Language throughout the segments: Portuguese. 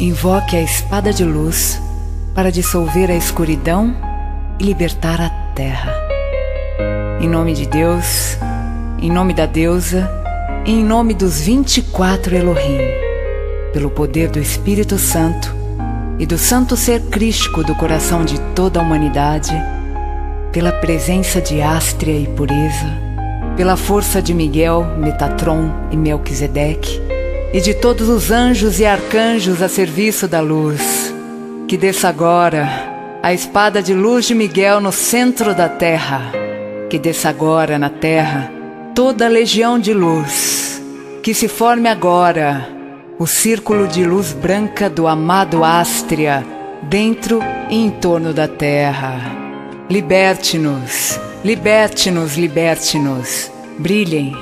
Invoque a espada de luz para dissolver a escuridão e libertar a terra. Em nome de Deus, em nome da deusa, em nome dos 24 Elohim, pelo poder do Espírito Santo e do santo ser crístico do coração de toda a humanidade, pela presença de Ástria e pureza, pela força de Miguel, Metatron e Melquisedeque, e de todos os anjos e arcanjos a serviço da luz, que desça agora a espada de luz de Miguel no centro da terra, que desça agora na terra toda a legião de luz, que se forme agora o círculo de luz branca do amado Ástria dentro e em torno da terra. Liberte-nos, liberte-nos, liberte-nos. Brilhem,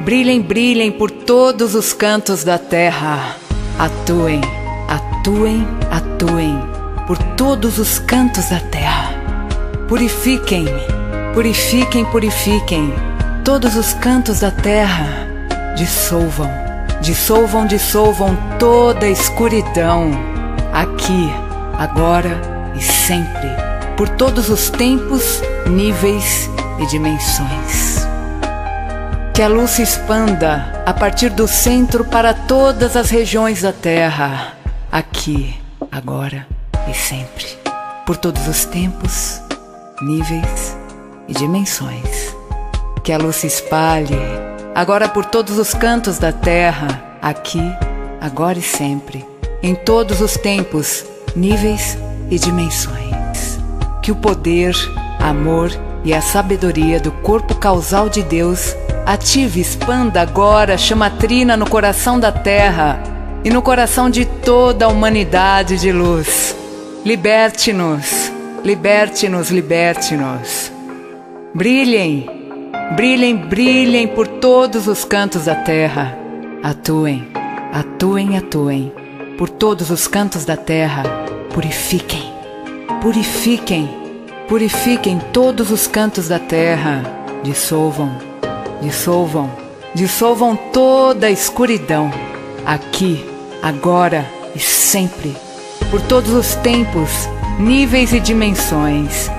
brilhem, brilhem por todos os cantos da terra. Atuem, atuem, atuem por todos os cantos da terra. Purifiquem, purifiquem, purifiquem todos os cantos da terra. Dissolvam dissolvam, dissolvam toda a escuridão, aqui, agora e sempre, por todos os tempos, níveis e dimensões. Que a luz se expanda a partir do centro para todas as regiões da Terra, aqui, agora e sempre, por todos os tempos, níveis e dimensões. Que a luz se espalhe agora por todos os cantos da terra, aqui, agora e sempre, em todos os tempos, níveis e dimensões. Que o poder, amor e a sabedoria do corpo causal de Deus ative expanda agora a chamatrina no coração da terra e no coração de toda a humanidade de luz. Liberte-nos, liberte-nos, liberte-nos. Brilhem Brilhem, brilhem por todos os cantos da terra. Atuem, atuem, atuem por todos os cantos da terra. Purifiquem, purifiquem, purifiquem todos os cantos da terra. Dissolvam, dissolvam, dissolvam toda a escuridão. Aqui, agora e sempre. Por todos os tempos, níveis e dimensões.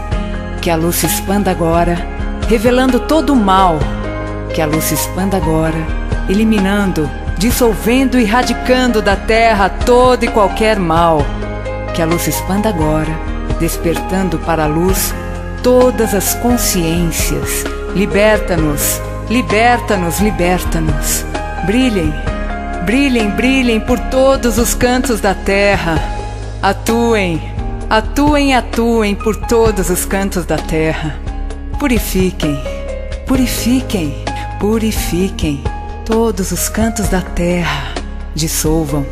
Que a luz se expanda agora revelando todo o mal. Que a luz se expanda agora, eliminando, dissolvendo e radicando da terra todo e qualquer mal. Que a luz se expanda agora, despertando para a luz todas as consciências. Liberta-nos, liberta-nos, liberta-nos. Brilhem, brilhem, brilhem por todos os cantos da terra. Atuem, atuem, atuem por todos os cantos da terra. Purifiquem, purifiquem, purifiquem todos os cantos da terra. Dissolvam,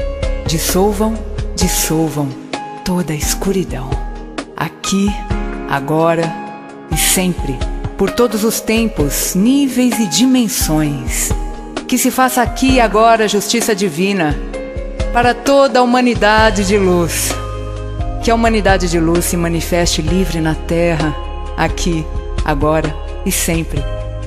dissolvam, dissolvam toda a escuridão. Aqui, agora e sempre, por todos os tempos, níveis e dimensões. Que se faça aqui e agora justiça divina para toda a humanidade de luz. Que a humanidade de luz se manifeste livre na terra, aqui agora e sempre,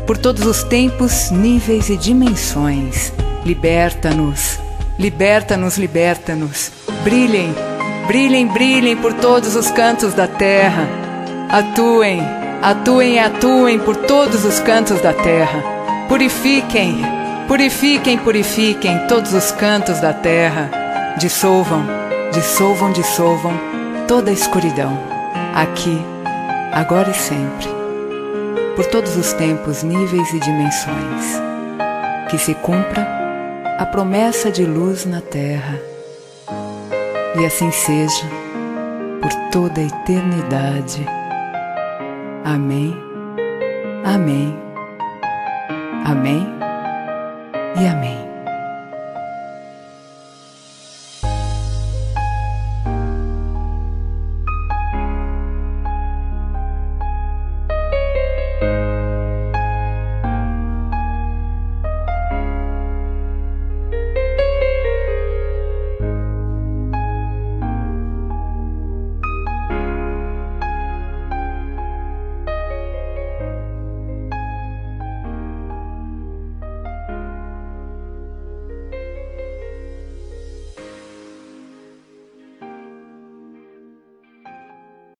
por todos os tempos, níveis e dimensões. Liberta-nos, liberta-nos, liberta-nos. Brilhem, brilhem, brilhem por todos os cantos da terra. Atuem, atuem e atuem por todos os cantos da terra. Purifiquem, purifiquem, purifiquem todos os cantos da terra. Dissolvam, dissolvam, dissolvam toda a escuridão. Aqui, agora e sempre por todos os tempos, níveis e dimensões. Que se cumpra a promessa de luz na terra. E assim seja por toda a eternidade. Amém. Amém. Amém e amém.